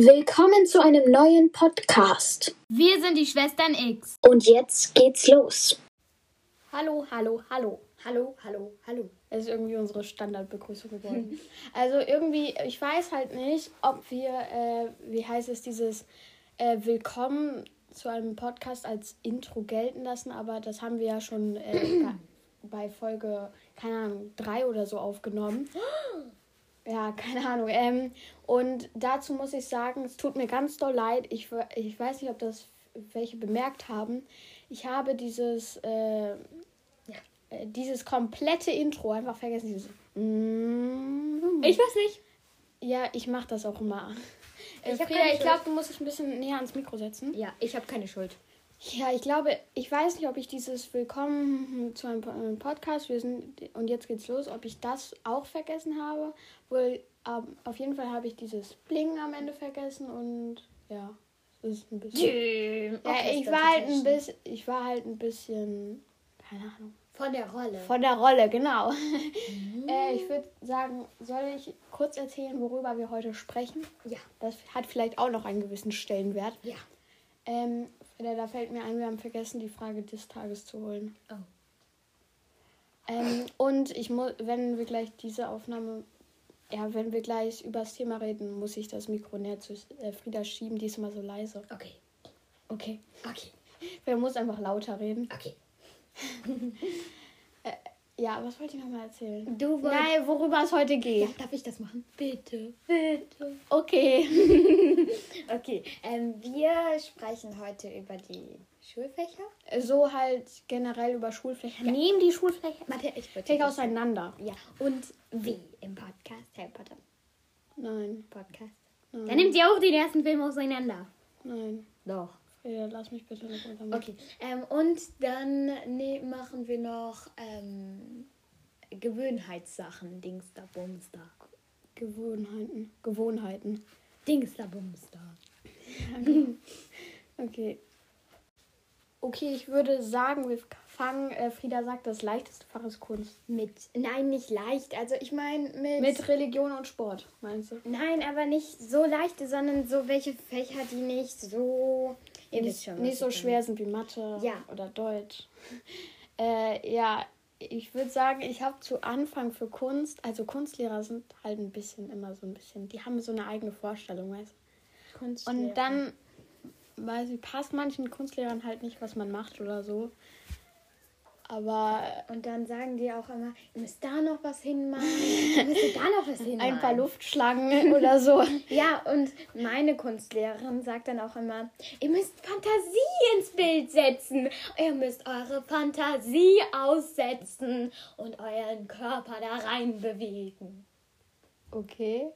Willkommen zu einem neuen Podcast. Wir sind die Schwestern X. Und jetzt geht's los. Hallo, hallo, hallo. Hallo, hallo, hallo. Das ist irgendwie unsere Standardbegrüßung geworden. also irgendwie, ich weiß halt nicht, ob wir, äh, wie heißt es, dieses äh, Willkommen zu einem Podcast als Intro gelten lassen, aber das haben wir ja schon äh, bei Folge, keine Ahnung, drei oder so aufgenommen. Ja, keine Ahnung. Ähm, und dazu muss ich sagen, es tut mir ganz doll leid. Ich, ich weiß nicht, ob das welche bemerkt haben. Ich habe dieses, äh, äh, dieses komplette Intro einfach vergessen. Dieses mm, Ich weiß nicht. Ja, ich mache das auch immer. Äh, Ich keine ich glaube, du musst dich ein bisschen näher ans Mikro setzen. Ja, ich habe keine Schuld. Ja, ich glaube, ich weiß nicht, ob ich dieses Willkommen zu einem einem Podcast, wir sind und jetzt geht's los, ob ich das auch vergessen habe. Wohl, ähm, auf jeden Fall habe ich dieses Bling am Ende vergessen und ja, es ist ein bisschen. Ja, ich war halt ein bisschen, ich war halt ein bisschen, keine Ahnung. Von der Rolle. Von der Rolle, genau. äh, ich würde sagen, soll ich kurz erzählen, worüber wir heute sprechen? Ja. Das hat vielleicht auch noch einen gewissen Stellenwert. Ja. Ähm, Frieda, da fällt mir ein, wir haben vergessen, die Frage des Tages zu holen. Oh. Ähm, und ich muss, wenn wir gleich diese Aufnahme, ja, wenn wir gleich über das Thema reden, muss ich das Mikro näher zu äh, Frieda schieben. Die ist immer so leise. Okay. Okay. Okay. Wer muss einfach lauter reden? Okay. Ja, was wollte ich nochmal erzählen? Du wolltest. Nein, worüber es heute Ja, geht. darf ich das machen? Bitte. Bitte. Okay. Okay. Ähm, wir sprechen heute über die Schulfächer. so halt generell über Schulflächen. Nehmen die Schulflächen Warte, ich. Flächen auseinander. Ja. Und wie im Podcast Harry Potter Nein, Podcast. nein, Dann nimmt sie auch den ersten Film auseinander. nein. Doch. Frieda, lass mich bitte nicht untermachen. Okay. Ähm, und dann ne, machen wir noch ähm, Gewohnheitssachen. Dingster, Bumster. Gewohnheiten. Gewohnheiten. Dingster, Bumster. Okay. Okay, ich würde sagen, wir fangen, äh, Frieda sagt, das leichteste Fach ist Kunst. Mit, nein, nicht leicht. Also ich meine mit, Mit Religion und Sport, meinst du? Nein, aber nicht so leichte, sondern so welche Fächer, die nicht so. Wisst Nicht, schon, nicht so schwer sind wie Mathe Ja. oder Deutsch. Äh, ja, ich würde sagen, ich habe zu Anfang für Kunst, also Kunstlehrer sind halt ein bisschen immer so ein bisschen, die haben so eine eigene Vorstellung, weißt du? Kunst Und dann, weiß ich, passt manchen Kunstlehrern halt nicht, was man macht oder so. Aber Und dann sagen die auch immer, ihr müsst da noch was hinmachen, ihr müsst da noch was hinmachen. ein paar Luftschlangen oder so. Ja, und meine Kunstlehrerin sagt dann auch immer, ihr müsst Fantasie ins Bild setzen. Ihr müsst eure Fantasie aussetzen und euren Körper da rein bewegen. Okay.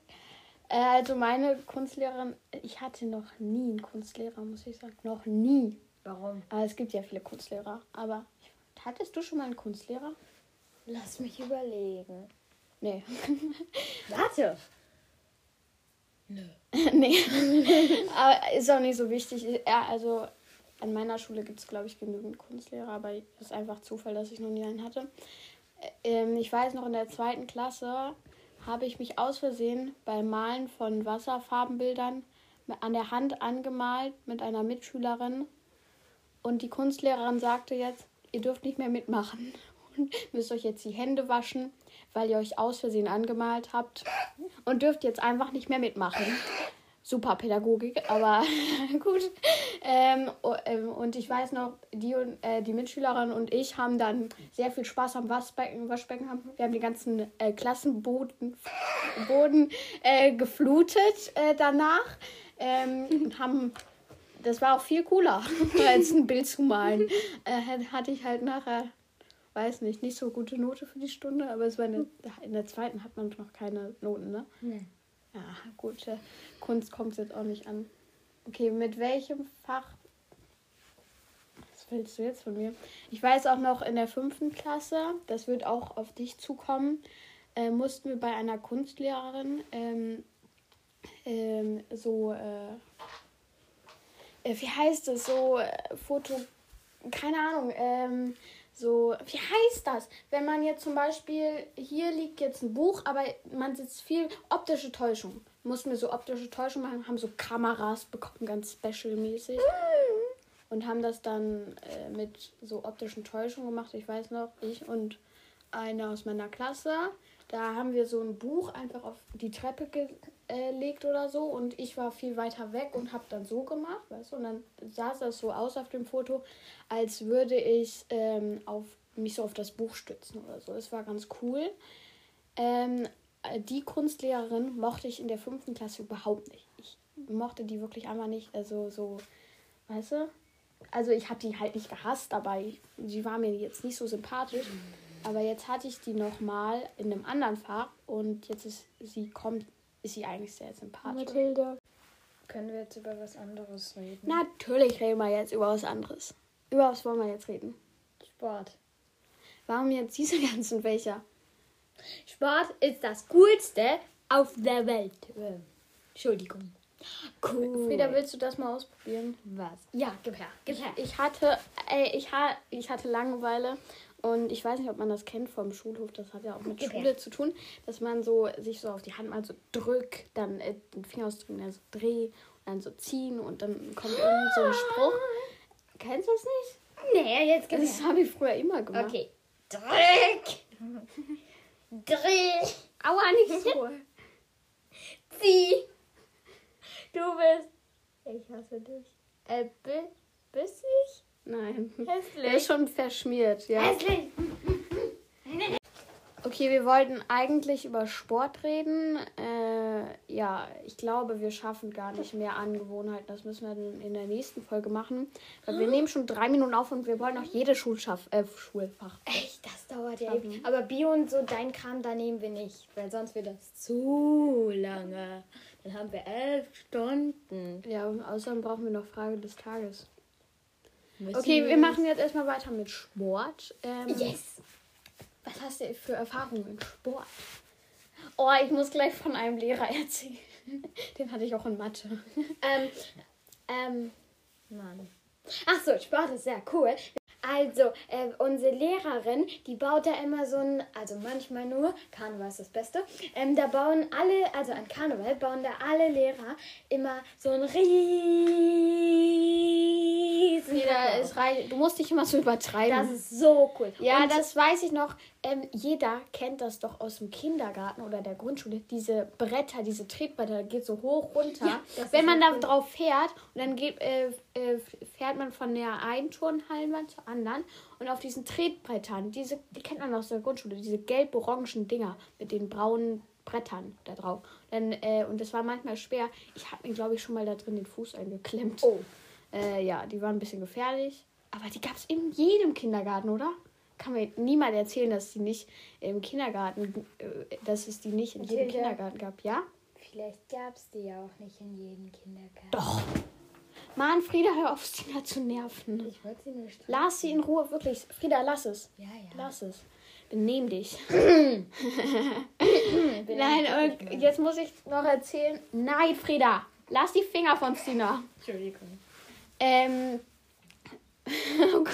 Äh, also meine Kunstlehrerin, ich hatte noch nie einen Kunstlehrer, muss ich sagen. Noch nie. Warum? Aber es gibt ja viele Kunstlehrer. Aber hattest du schon mal einen Kunstlehrer? Lass mich überlegen. Nee. Warte. nee. aber ist auch nicht so wichtig. Ja, also an meiner Schule gibt es, glaube ich, genügend Kunstlehrer, aber es ist einfach Zufall, dass ich noch nie einen hatte. Ähm, ich weiß noch, in der zweiten Klasse habe ich mich aus Versehen beim Malen von Wasserfarbenbildern an der Hand angemalt mit einer Mitschülerin. Und die Kunstlehrerin sagte jetzt, ihr dürft nicht mehr mitmachen und müsst euch jetzt die Hände waschen, weil ihr euch aus Versehen angemalt habt und dürft jetzt einfach nicht mehr mitmachen. Super Pädagogik, aber gut. Ähm, ähm, und ich weiß noch, die, und, äh, die Mitschülerin und ich haben dann sehr viel Spaß am Waschbecken. Waschbecken haben. Wir haben die ganzen äh, Klassenboden Boden, äh, geflutet äh, danach ähm, und haben das war auch viel cooler, als ein Bild zu malen. Äh, hat- hatte ich halt nachher, weiß nicht, nicht so gute Note für die Stunde, aber es war eine, in der zweiten hat man noch keine Noten, ne? Nee. Ja, gut, äh, Kunst kommt jetzt auch nicht an. Okay, mit welchem Fach? Was willst du jetzt von mir? Ich weiß auch noch in der fünften Klasse, das wird auch auf dich zukommen, äh, mussten wir bei einer Kunstlehrerin ähm, ähm, so, äh, wie heißt es, so äh, Foto, keine Ahnung, ähm, so, wie heißt das? Wenn man jetzt zum Beispiel, hier liegt jetzt ein Buch, aber man sitzt viel optische Täuschung. mussten wir so optische Täuschung machen, haben so Kameras bekommen, ganz special-mäßig. Und haben das dann äh, mit so optischen Täuschungen gemacht. Ich weiß noch, ich und einer aus meiner Klasse. Da haben wir so ein Buch einfach auf die Treppe gelegt oder so. Und ich war viel weiter weg und habe dann so gemacht, weißt du. Und dann sah das so aus auf dem Foto, als würde ich ähm, auf, mich so auf das Buch stützen oder so. Es war ganz cool. Ähm, die Kunstlehrerin mochte ich in der fünften Klasse überhaupt nicht. Ich mochte die wirklich einfach nicht. Also so, weißt du? Also ich habe die halt nicht gehasst, aber sie war mir jetzt nicht so sympathisch. Aber jetzt hatte ich die nochmal in einem anderen Fach und jetzt ist sie kommt, ist sie eigentlich sehr sympathisch. Mathilda. Können wir jetzt über was anderes reden? Natürlich reden wir jetzt über was anderes. Über was wollen wir jetzt reden? Sport. Warum jetzt diese ganzen Fächer? Sport ist das Coolste auf der Welt. Äh, Entschuldigung. Cool. Frieda, willst du das mal ausprobieren? Was? Ja, gib her. Gib her. Ich hatte, ey, ich, ha, ich hatte Langeweile und ich weiß nicht, ob man das kennt vom Schulhof. Das hat ja auch mit Schule zu tun, dass man so sich so auf die Hand mal so drückt, dann äh, den Finger ausdrücken, dann so dreh und dann so ziehen und dann kommt irgend so ein Spruch. Kennst du das nicht? Nee, jetzt gib Das habe ich früher immer gemacht. Okay. Drück. Dreh. Aua, nicht so. Zieh. Du bist. Ich hasse dich. Äh, bi bissig? Nein. Hässlich. Der ist schon verschmiert, ja. Hässlich. Okay, wir wollten eigentlich über Sport reden. Äh, ja, ich glaube, wir schaffen gar nicht mehr Angewohnheiten. Das müssen wir dann in der nächsten Folge machen. Weil wir nehmen schon drei Minuten auf und wir wollen auch jede Schulschaff äh, Schulfach. Echt, das dauert ja ewig. Aber Bio und so, dein Kram, da nehmen wir nicht. Weil sonst wird das zu lange. Dann haben wir elf Stunden. Ja, und außerdem brauchen wir noch Frage des Tages. Okay, wir machen jetzt erstmal weiter mit Sport. Ähm, Yes. Was hast du für Erfahrungen in Sport? Oh, ich muss gleich von einem Lehrer erzählen. Den hatte ich auch in Mathe. Ähm, ähm, Mann. Ach so, Sport ist sehr cool. Also, äh, unsere Lehrerin, die baut da immer so ein, also manchmal nur, Karneval ist das Beste, ähm, da bauen alle, also an Karneval bauen da alle Lehrer immer so ein riesen Jeder ist reich. Du musst dich immer so übertreiben. Das ist so cool. Ja, Und das weiß ich noch. Ähm, jeder kennt das doch aus dem Kindergarten oder der Grundschule. Diese Bretter, diese Tretbretter, da geht so hoch runter. Ja, Wenn man da drauf fährt und dann geht, äh, äh, fährt man von der einen Turnhallenwand zur anderen und auf diesen Tretbrettern, diese, die kennt man aus der Grundschule, diese gelb-orangen Dinger mit den braunen Brettern da drauf. Dann, äh, und das war manchmal schwer. Ich habe mir, glaube ich, schon mal da drin den Fuß eingeklemmt. Oh. Äh, ja, die waren ein bisschen gefährlich. Aber die gab es in jedem Kindergarten, oder? Kann mir niemand erzählen, dass die nicht im Kindergarten, äh, dass es die nicht in jedem. Kindergarten gab, ja? Vielleicht gab es die ja auch nicht in jedem Kindergarten. Doch. Mann, Frieda, hör auf, Stina zu nerven. Ich wollte sie nur streiten. Lass sie in Ruhe, wirklich. Frieda, lass es. Ja, ja. Lass es. Benehm dich. Nein, und nicht mehr. jetzt muss ich noch erzählen. Nein, Frieda, lass die Finger von Stina. Entschuldigung. Ähm.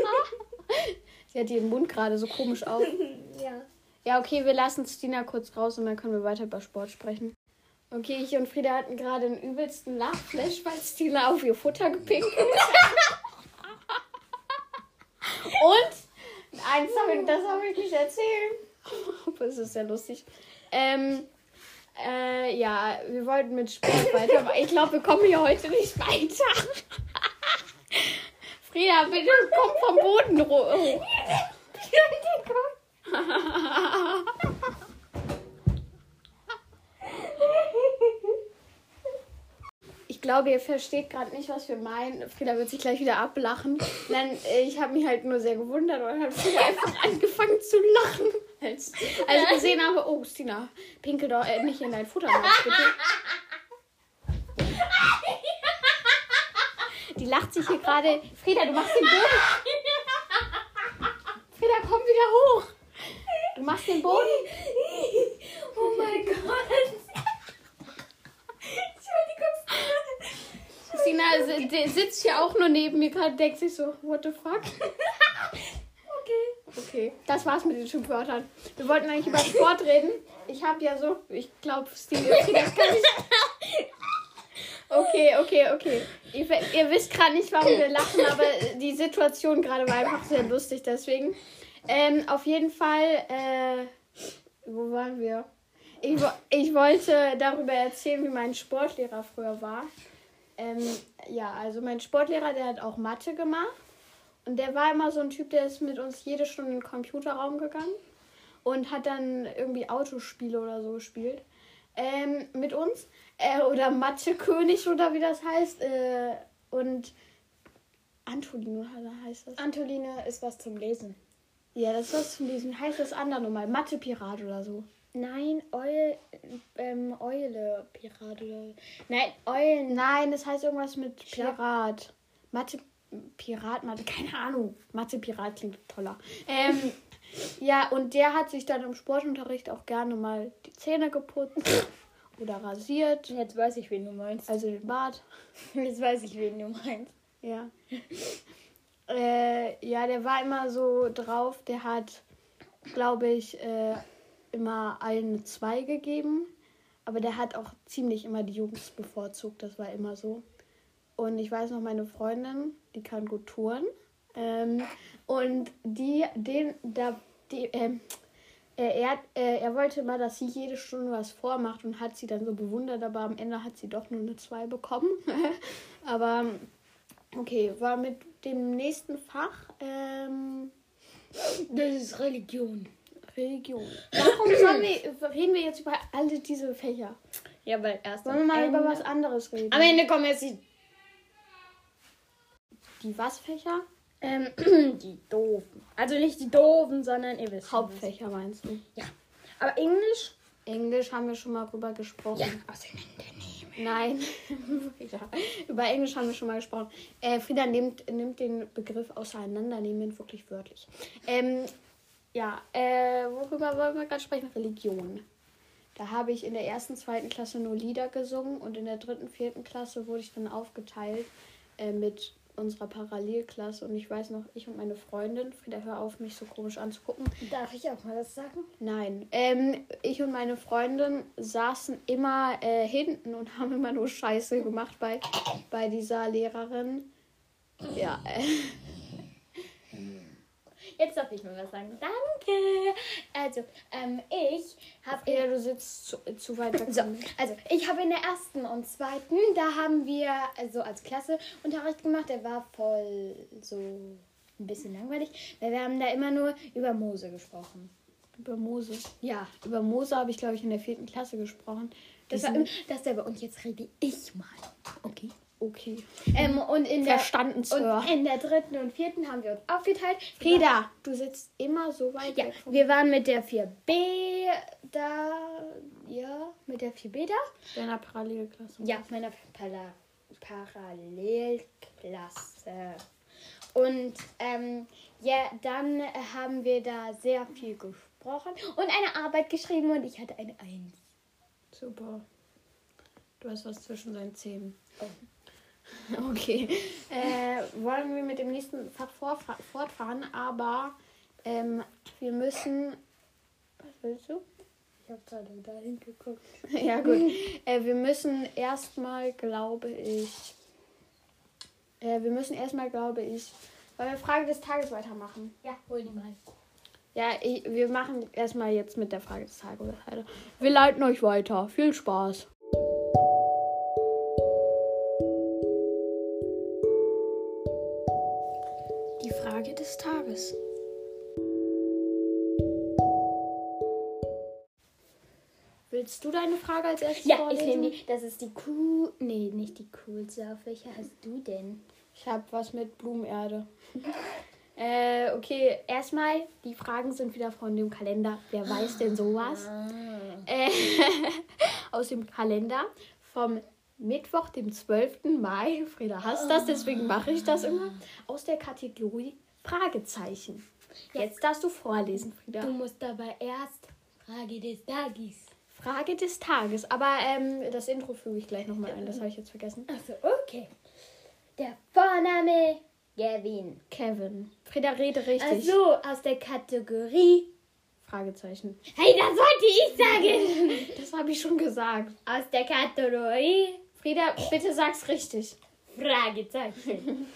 Oh. Sie hat ihren Mund gerade so komisch auf. Ja. Ja, okay, wir lassen Stina kurz raus und dann können wir weiter über Sport sprechen. Okay, ich und Frieda hatten gerade den übelsten Lachflash, weil Stina auf ihr Futter gepinkelt hat. Und eins habe ich, das habe ich nicht erzählen. Aber es ist sehr lustig. Ähm, äh, ja, wir wollten mit Sport weiter, aber ich glaube, wir kommen hier heute nicht weiter. Frieda, bitte komm vom Boden hoch. Ich glaube, ihr versteht gerade nicht, was wir meinen. Frieda wird sich gleich wieder ablachen. Dann, äh, ich habe mich halt nur sehr gewundert und hat Frieda einfach angefangen zu lachen. Als, als ich gesehen habe, oh, Stina, pinkel doch äh, nicht in dein Futter bitte. Die lacht sich hier gerade. Frieda, du machst den Boden. Frieda, komm wieder hoch. Du machst den Boden. Oh mein Gott. Entschuldigung. Stina si- die sitzt hier auch nur neben mir gerade, denkt sich so, what the fuck? Okay. Okay, das war's mit den Schimpfwörtern. Wir wollten eigentlich über Sport reden. Ich habe ja so, ich glaube, Steve, das kann ich. Okay, okay, okay. Ihr, ihr wisst gerade nicht, warum wir lachen, aber die Situation gerade war einfach sehr lustig, deswegen. Ähm, auf jeden Fall, äh, wo waren wir? Ich, ich wollte darüber erzählen, wie mein Sportlehrer früher war. Ähm, ja, also mein Sportlehrer, der hat auch Mathe gemacht. Und der war immer so ein Typ, der ist mit uns jede Stunde in den Computerraum gegangen und hat dann irgendwie Autospiele oder so gespielt. Ähm, mit uns. Äh, oder Mathe-König oder wie das heißt. Äh, und Antolino heißt das. Antoline ist was zum Lesen. Ja, das ist was zu lesen. Heißt das andere nochmal? Mathe-Pirat oder so. Nein, Eul, ähm, Eule, Pirat oder. Nein, Eulen. Nein, das heißt irgendwas mit Pirat. Mathe Pirat, Mathe, keine Ahnung. Mathe Pirat klingt toller. Ähm, ja, und der hat sich dann im Sportunterricht auch gerne mal die Zähne geputzt oder rasiert, Jetzt weiß ich, wen du meinst. also den Bart. Jetzt weiß ich, wen du meinst. Ja. äh, ja, der war immer so drauf, der hat, glaube ich, äh, immer allen zwei gegeben. Aber der hat auch ziemlich immer die Jungs bevorzugt, das war immer so. Und ich weiß noch, meine Freundin, die kann gut touren. Ähm, und die, den, da, die, ähm, äh, er, hat- äh, er wollte immer, dass sie jede Stunde was vormacht und hat sie dann so bewundert, aber am Ende hat sie doch nur eine 2 bekommen. aber okay, war mit dem nächsten Fach ähm, Das ist Religion. Religion. Warum sollen wir, reden wir jetzt über alle diese Fächer? Ja, weil erst Wollen wir mal Ende, über was anderes reden? Am Ende kommen jetzt die, Die was Fächer? Ähm, die doofen. Also nicht die doofen, sondern ihr wisst. Hauptfächer meinst du? Ja. Aber Englisch? Englisch haben wir schon mal drüber gesprochen. Ja, auseinandernehmen. Nein, Frieda. über Englisch haben wir schon mal gesprochen. Äh, Frieda nimmt, nimmt den Begriff auseinandernehmen wirklich wörtlich. Ähm, ja, äh, worüber wollen wir gerade sprechen? Religion. Da habe ich in der ersten, zweiten Klasse nur Lieder gesungen und in der dritten, vierten Klasse wurde ich dann aufgeteilt äh, mit unserer Parallelklasse. Und ich weiß noch, ich und meine Freundin, Frieda, hör auf, mich so komisch anzugucken. Darf ich auch mal das sagen? Nein, ähm, ich und meine Freundin saßen immer äh, hinten und haben immer nur Scheiße gemacht bei, bei dieser Lehrerin. Ja, äh, Jetzt darf ich mal was sagen. Danke. Also, ähm, ich habe ja, du sitzt zu, zu weit weg. So, also ich habe in der ersten und zweiten, da haben wir also als Klasse Unterricht gemacht. Der war voll so ein bisschen langweilig, weil wir haben da immer nur über Mose gesprochen. Über Mose. Ja, Über Mose habe ich, glaube ich, in der vierten Klasse gesprochen. das war Diesen- im, das selber. Und jetzt rede ich mal. Okay. Okay. Ähm, und in der Verstanden, Sir. und in der dritten und vierten haben wir uns aufgeteilt. Frieda, du sitzt immer so weit Ja, weg von wir waren mit der 4B da. Ja, mit der 4B da. deiner Parallelklasse. Ja, meiner Parla Parallelklasse. Und ähm, ja, dann haben wir da sehr viel gesprochen und eine Arbeit geschrieben und ich hatte eine Eins. Super. Du hast was zwischen seinen Zähnen. Okay. Äh, wollen wir mit dem nächsten Fach fortfahren, aber ähm, wir müssen. Was willst du? Ich habe gerade da hingeguckt. ja, gut. Äh, wir müssen erstmal, glaube ich. Äh, wir müssen erstmal, glaube ich. Wollen wir Frage des Tages weitermachen? Ja, hol die mal. Ja, ich, wir machen erstmal jetzt mit der Frage des Tages weiter. Wir leiten euch weiter. Viel Spaß. Tages. Willst du deine Frage als erstes Ja, ich vorlesen? nehme die. Das ist die cool. Nee, nicht die coolste. Auf welche hast du denn? Ich habe was mit Blumenerde. äh, okay, erstmal, die Fragen sind wieder von dem Kalender. Wer weiß denn sowas? Äh, aus dem Kalender vom Mittwoch, dem 12. Mai. Frieda hasst das, deswegen mache ich das immer. Aus der Kategorie Fragezeichen. Jetzt darfst du vorlesen, Frieda. Du musst aber erst Frage des Tages. Frage des Tages. Aber ähm, das Intro füge ich gleich nochmal ein. Das habe ich jetzt vergessen. Achso, okay. Der Vorname Gavin. Kevin. Frieda, rede richtig. Ach so, aus der Kategorie. Fragezeichen. Hey, das wollte ich sagen. Das habe ich schon gesagt. Aus der Kategorie. Frieda, bitte sag's richtig. Fragezeichen.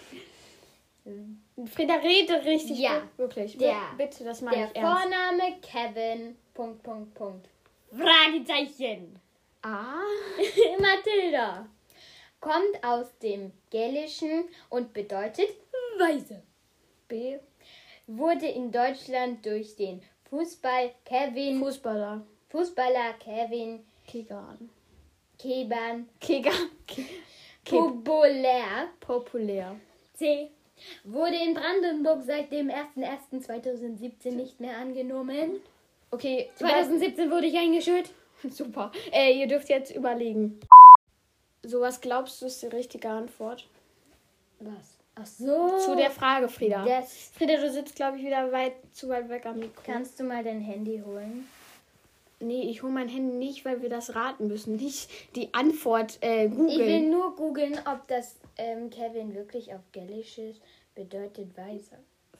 Frieda, rede richtig. Ja. Wirklich. Der- Bitte, das meine Der ich ernst. Vorname Kevin. Punkt, Punkt, Punkt. Fragezeichen. A. Mathilda. Kommt aus dem Gälischen und bedeutet Weise. B. Wurde in Deutschland durch den Fußball Kevin, Fußballer. Fußballer Kevin Kegan. Keban Kegan. Ke populär. populär. C. Wurde in Brandenburg seit dem 01.01.2017 nicht mehr angenommen. Okay, 2017 wurde ich eingeschult. Super. Äh, ihr dürft jetzt überlegen. So, was glaubst du ist die richtige Antwort? Was? Ach so. Zu der Frage, Frieda. Das Frieda, du sitzt, glaube ich, wieder weit zu weit weg am Mikro. kannst du mal dein Handy holen? Nee, ich hole mein Handy nicht, weil wir das raten müssen. Nicht die Antwort äh, Ich will googeln. nur googeln, ob das ähm, Kevin wirklich auf Gälisches bedeutet Weise.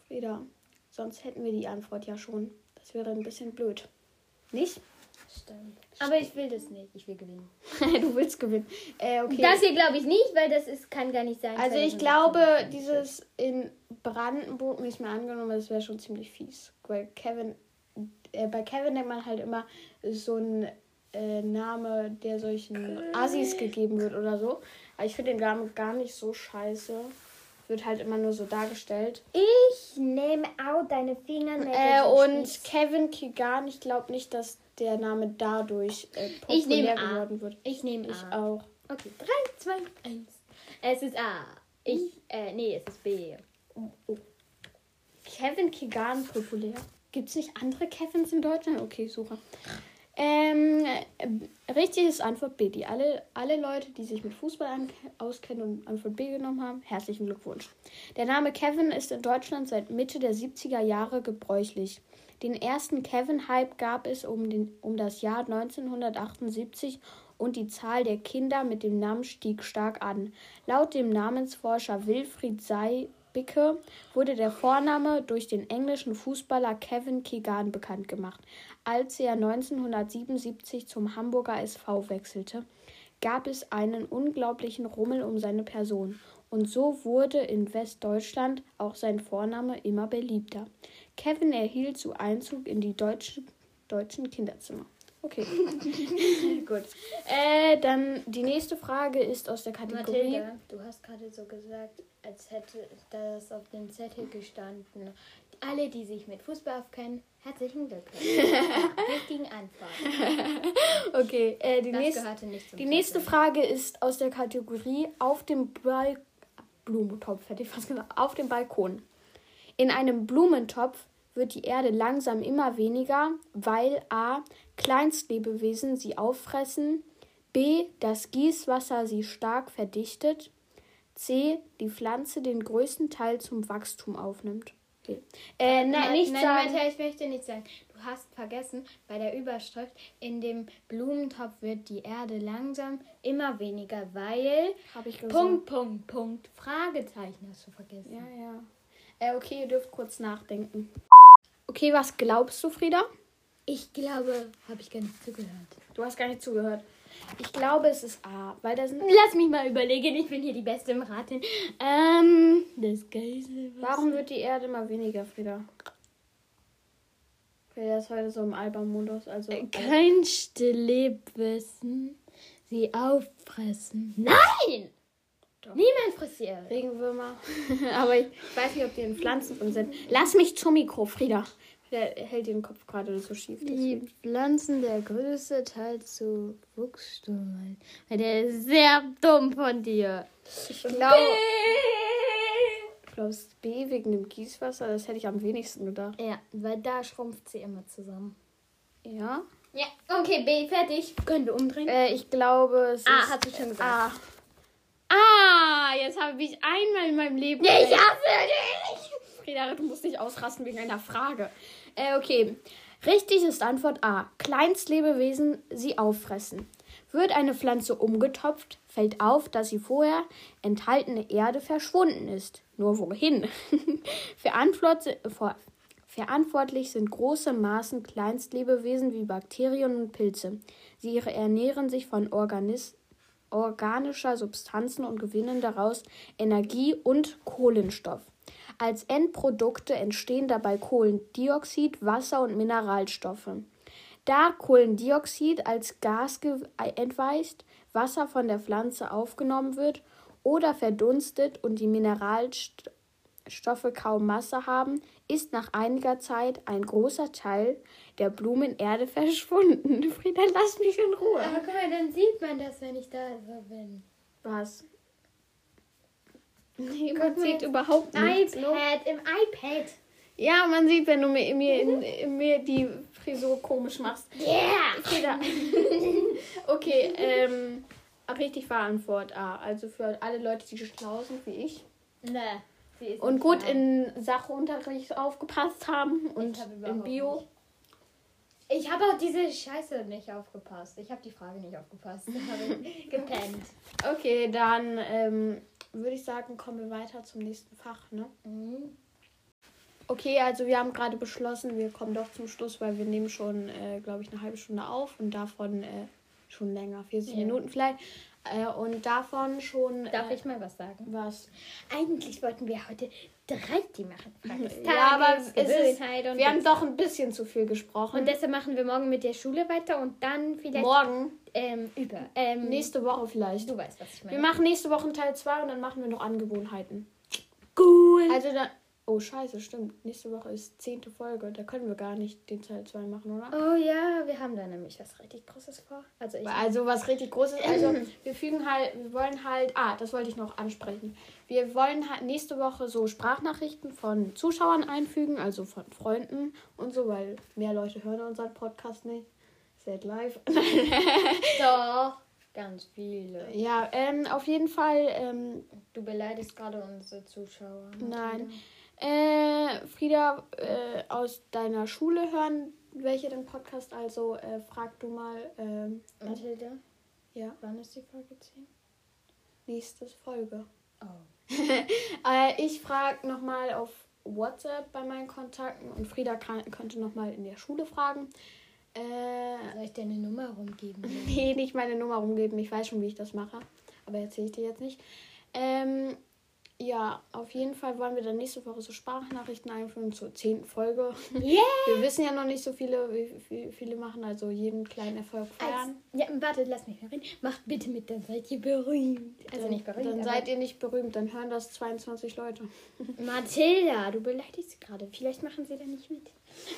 Frieda, sonst hätten wir die Antwort ja schon. Das wäre ein bisschen blöd. Nicht? Stimmt. Aber ich will das nicht. Ich will gewinnen. du willst gewinnen. Äh, okay. Das hier glaube ich nicht, weil das ist, kann gar nicht sein. also ich 2017. glaube, dieses in Brandenburg nicht mehr angenommen, das wäre schon ziemlich fies. Weil Kevin, äh, bei Kevin denkt man halt immer so ein äh, Name, der solchen Assis gegeben wird oder so. Aber ich finde den Namen gar nicht so scheiße. Wird halt immer nur so dargestellt. Ich nehme auch deine Fingernägel. Äh, und spitz. Kevin Kegan, ich glaube nicht, dass der Name dadurch äh, populär Ich nehme A. geworden wird. Ich nehme Ich A. auch. Okay, 3, 2, 1. Es ist A. Ich, äh, nee, es ist B. Kevin Kegan populär. Gibt es nicht andere Kevins in Deutschland? Okay, suche. Ähm, äh, richtig ist Antwort B. Die alle, alle Leute, die sich mit Fußball an, auskennen und Antwort B genommen haben, herzlichen Glückwunsch. Der Name Kevin ist in Deutschland seit Mitte der 70er Jahre gebräuchlich. Den ersten Kevin-Hype gab es um, den, um das Jahr 1978 und die Zahl der Kinder mit dem Namen stieg stark an. Laut dem Namensforscher Wilfried Seibicke wurde der Vorname durch den englischen Fußballer Kevin Keegan bekannt gemacht. Als er 1977 zum Hamburger SV wechselte, gab es einen unglaublichen Rummel um seine Person. Und so wurde in Westdeutschland auch sein Vorname immer beliebter. Kevin erhielt so Einzug in die deutschen, deutschen Kinderzimmer. Okay. Gut. Äh, dann die nächste Frage ist aus der Kategorie. Mathilda, du hast gerade so gesagt, als hätte das auf dem Zettel gestanden. Alle, die sich mit Fußball aufkennen, herzlichen Glückwunsch. Richtigen Antwort. Okay, äh, die, zum die nächste Zettel. Frage ist aus der Kategorie auf dem Bal Blumentopf, hätte ich fast gesagt, auf dem Balkon. In einem Blumentopf wird die Erde langsam immer weniger, weil a. Kleinstlebewesen sie auffressen, b. das Gießwasser sie stark verdichtet, c. die Pflanze den größten Teil zum Wachstum aufnimmt. Okay. Äh, nein, nicht nein, sagen. Mathilda, ich möchte nicht sagen. Du hast vergessen, bei der Überschrift, in dem Blumentopf wird die Erde langsam immer weniger, weil. Habe ich gesagt. Punkt, Punkt, Punkt. Fragezeichen hast du vergessen. Ja, ja. Äh, okay, ihr dürft kurz nachdenken. Okay, was glaubst du, Frieda? Ich glaube, habe ich gar nicht zugehört. Du hast gar nicht zugehört. Ich glaube, es ist A, weil da sind. Lass mich mal überlegen, ich bin hier die Beste im Raten. Ähm, das Geisel. Warum wird die Erde immer weniger, Frieda? Frieda ist heute so im Album-Modus, also. Kein Lebewesen sie auffressen. Nein! Doch. Niemand frisst Erde. Regenwürmer. Aber ich weiß nicht, ob die in Pflanzen drin sind. Lass mich zum Mikro, Frieda. Der hält den Kopf gerade so schief. Die deswegen. Pflanzen der größte Teil zu Wuchssturm. Weil der ist sehr dumm von dir. Ich glaube. Du glaubst B wegen dem Gießwasser? Das hätte ich am wenigsten gedacht. Ja, weil da schrumpft sie immer zusammen. Ja. Ja, okay, B, fertig. Können wir umdrehen? Äh, ich glaube, es A, ist. hast du schon gesagt. Ah. Ah, jetzt habe ich einmal in meinem Leben. Ich hasse dich! Frieda, du musst nicht ausrasten wegen einer Frage. Äh, okay. Richtig ist Antwort A. Kleinstlebewesen sie auffressen. Wird eine Pflanze umgetopft, fällt auf, dass sie vorher enthaltene Erde verschwunden ist. Nur wohin? Verantwort Verantwortlich sind große Maßen Kleinstlebewesen wie Bakterien und Pilze. Sie ernähren sich von Organis organischer Substanzen und gewinnen daraus Energie und Kohlenstoff. Als Endprodukte entstehen dabei Kohlendioxid, Wasser und Mineralstoffe. Da Kohlendioxid als Gas entweicht, Wasser von der Pflanze aufgenommen wird oder verdunstet und die Mineralstoffe kaum Masse haben, ist nach einiger Zeit ein großer Teil der Blumenerde verschwunden. Frieda, lass mich in Ruhe. Aber guck mal, dann sieht man das, wenn ich da so bin. Was? Nee, man sieht überhaupt nichts. ne? iPad, im iPad. Ja, man sieht, wenn du mir, mir, in, in, mir die Frisur komisch machst. Yeah! Frieda. okay, ähm, richtig war Antwort A. Also für alle Leute, die schlau sind wie ich. Ne. Und gut in Sachunterricht aufgepasst haben und hab in Bio. nicht. Ich habe auch diese Scheiße nicht aufgepasst. Ich habe die Frage nicht aufgepasst. Gepennt. Okay, dann ähm, würde ich sagen, kommen wir weiter zum nächsten Fach, ne? Mhm. Okay, also wir haben gerade beschlossen, wir kommen doch zum Schluss, weil wir nehmen schon, äh, glaube ich, eine halbe Stunde auf und davon äh, schon länger, 40 Ja. Minuten vielleicht. Äh, und davon schon. Darf äh, ich mal was sagen? was? Eigentlich wollten wir heute drei die machen. Frage des Ja, aber Tages, es ist, wir haben doch ein bisschen zu viel gesprochen. Und deshalb machen wir morgen mit der Schule weiter und dann vielleicht Morgen, ähm, über. Ähm, nächste Woche vielleicht. Du weißt, was ich meine. Wir machen nächste Woche Teil 2 und dann machen wir noch Angewohnheiten. cool. Also dann. Oh, scheiße, stimmt. Nächste Woche ist zehnte Folge. Da können wir gar nicht den Teil 2 machen, oder? Oh ja, wir haben da nämlich was richtig Großes vor. Also ich. Also was richtig Großes. Also wir fügen halt, wir wollen halt, ah, das wollte ich noch ansprechen. Wir wollen halt nächste Woche so Sprachnachrichten von Zuschauern einfügen, also von Freunden und so, weil mehr Leute hören unseren Podcast nicht. Seid live. Doch. Ganz viele. ja, ähm, auf jeden Fall, ähm, Du beleidigst gerade unsere Zuschauer. nein. Äh, Frieda, äh, aus deiner Schule hören welche den Podcast, also äh, frag du mal, ähm, Mathilde, ja, wann ist die Folge 10? nächste Folge. Oh. Äh, ich frage nochmal auf WhatsApp bei meinen Kontakten und Frieda kann, könnte nochmal in der Schule fragen. Äh, Soll ich dir eine Nummer rumgeben? nee, nicht meine Nummer rumgeben. Ich weiß schon, wie ich das mache. Aber erzähle ich dir jetzt nicht. Ähm, ja, auf jeden Fall wollen wir dann nächste Woche so Sprachnachrichten einführen zur zehnten Folge. Yeah! Wir wissen ja noch nicht so viele, wie, wie viele machen, also jeden kleinen Erfolg Als, feiern. ja, warte, lass mich mal reden. Macht bitte mit, dann seid ihr berühmt. Also dann, nicht berühmt, Dann seid ihr nicht berühmt, dann hören das 22 Leute. Mathilda, du beleidigst sie gerade. Vielleicht machen sie da nicht mit.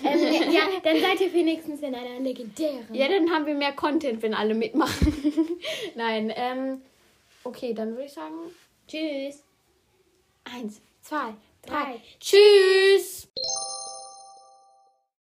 ähm, ja, ja, dann seid ihr wenigstens in einer legendären. Ja, dann haben wir mehr Content, wenn alle mitmachen. Nein, ähm, okay, dann würde ich sagen, Tschüss. Eins, zwei, drei. Drei. Tschüss!